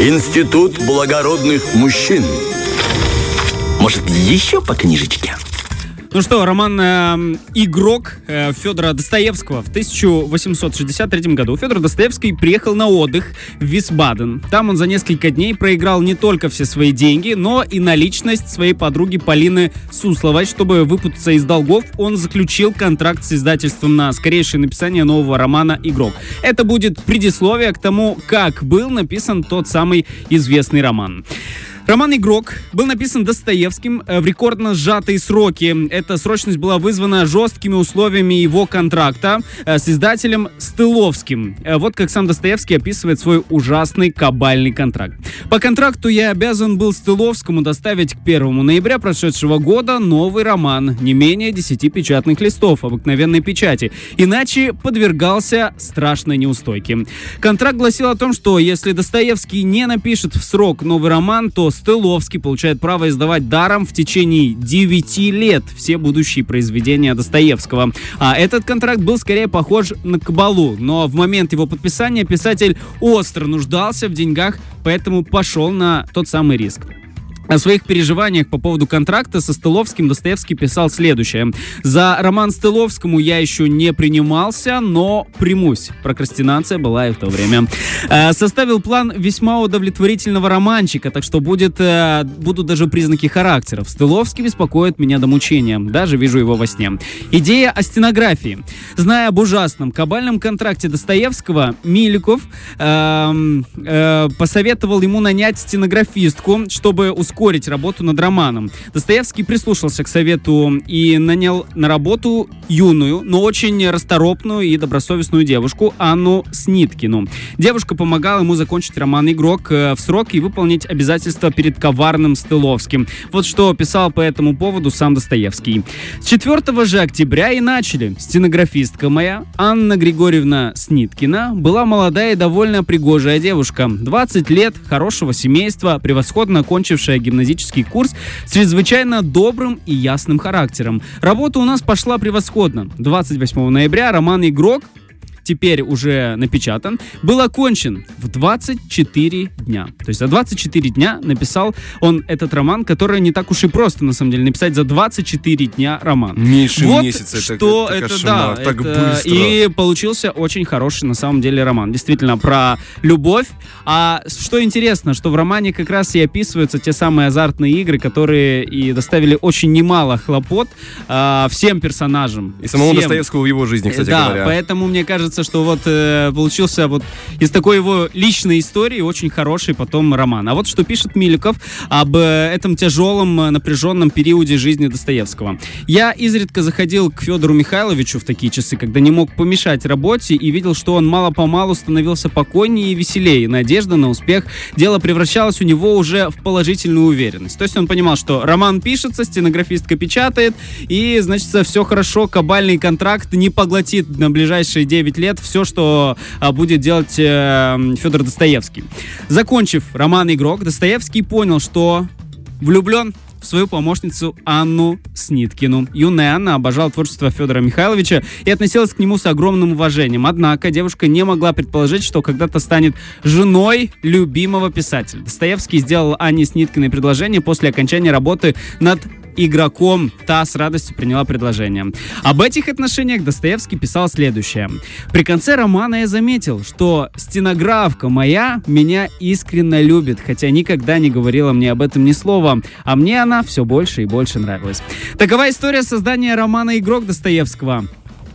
Институт благородных мужчин. Может, еще по книжечке? Ну что, роман э, «Игрок» э, Федора Достоевского в 1863 году. Федор Достоевский приехал на отдых в Висбаден. Там он за несколько дней проиграл не только все свои деньги, но и наличность своей подруги Полины Сусловой. Чтобы выпутаться из долгов, он заключил контракт с издательством на скорейшее написание нового романа «Игрок». Это будет предисловие к тому, как был написан тот самый известный роман. Роман «Игрок» был написан Достоевским э, в рекордно сжатые сроки. Эта срочность была вызвана жесткими условиями его контракта э, с издателем Стыловским. Э, вот как сам Достоевский описывает свой ужасный кабальный контракт. По контракту я обязан был Стыловскому доставить к 1 ноября прошедшего года новый роман, не менее 10 печатных листов обыкновенной печати, иначе подвергался страшной неустойке. Контракт гласил о том, что если Достоевский не напишет в срок новый роман, то Стыловский получает право издавать даром в течение 9 лет все будущие произведения Достоевского. А этот контракт был скорее похож на кабалу, но в момент его подписания писатель остро нуждался в деньгах, поэтому пошел на тот самый риск. О своих переживаниях по поводу контракта со Стыловским Достоевский писал следующее. «За роман Стыловскому я еще не принимался, но примусь». Прокрастинация была и в то время. Э, составил план весьма удовлетворительного романчика, так что будет, э, будут даже признаки характеров. Стыловский беспокоит меня до мучения. Даже вижу его во сне. Идея о стенографии. Зная об ужасном кабальном контракте Достоевского, Миликов э, э, посоветовал ему нанять стенографистку, чтобы ускорить ускорить работу над романом. Достоевский прислушался к совету и нанял на работу юную, но очень расторопную и добросовестную девушку Анну Сниткину. Девушка помогала ему закончить роман «Игрок» э, в срок и выполнить обязательства перед коварным Стыловским. Вот что писал по этому поводу сам Достоевский. С 4 же октября и начали. Стенографистка моя, Анна Григорьевна Сниткина, была молодая и довольно пригожая девушка. 20 лет, хорошего семейства, превосходно окончившая гимназический курс с чрезвычайно добрым и ясным характером. Работа у нас пошла превосходно. 28 ноября роман «Игрок» теперь уже напечатан, был окончен в 24 дня. То есть за 24 дня написал он этот роман, который не так уж и просто, на самом деле, написать за 24 дня роман. Меньше вот месяца. Что это, это, это да. кошмар, так это- быстро. И получился очень хороший, на самом деле, роман. Действительно, про любовь. А что интересно, что в романе как раз и описываются те самые азартные игры, которые и доставили очень немало хлопот а, всем персонажам. И самому Всем. Достоевскому в его жизни, кстати да, говоря. поэтому мне кажется, что вот э, получился вот из такой его личной истории очень хороший потом роман. А вот что пишет Миликов об э, этом тяжелом, э, напряженном периоде жизни Достоевского. Я изредка заходил к Федору Михайловичу в такие часы, когда не мог помешать работе и видел, что он мало-помалу становился покойнее и веселее. Надежда на успех. Дело превращалось у него уже в положительную уверенность. То есть он понимал, что роман пишется, стенографистка печатает, и, значит, все хорошо, кабальный контракт не поглотит на ближайшие 9 лет все, что а, будет делать э, Федор Достоевский. Закончив роман «Игрок», Достоевский понял, что влюблен в свою помощницу Анну Сниткину. Юная Анна обожала творчество Федора Михайловича и относилась к нему с огромным уважением. Однако девушка не могла предположить, что когда-то станет женой любимого писателя. Достоевский сделал Анне Сниткиной предложение после окончания работы над игроком. Та с радостью приняла предложение. Об этих отношениях Достоевский писал следующее. При конце романа я заметил, что стенографка моя меня искренне любит, хотя никогда не говорила мне об этом ни слова, а мне она все больше и больше нравилась. Такова история создания романа «Игрок» Достоевского.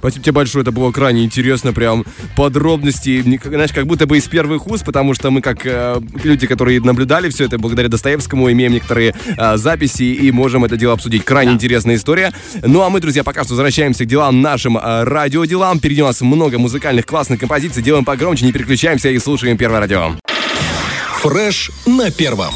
Спасибо тебе большое, это было крайне интересно, прям подробности, знаешь, как будто бы из первых уст, потому что мы как э, люди, которые наблюдали все это, благодаря Достоевскому имеем некоторые э, записи и можем это дело обсудить. Крайне интересная история. Ну а мы, друзья, пока что возвращаемся к делам нашим э, радиоделам. Впереди у нас много музыкальных классных композиций. Делаем погромче, не переключаемся и слушаем Первое радио. Фреш на первом.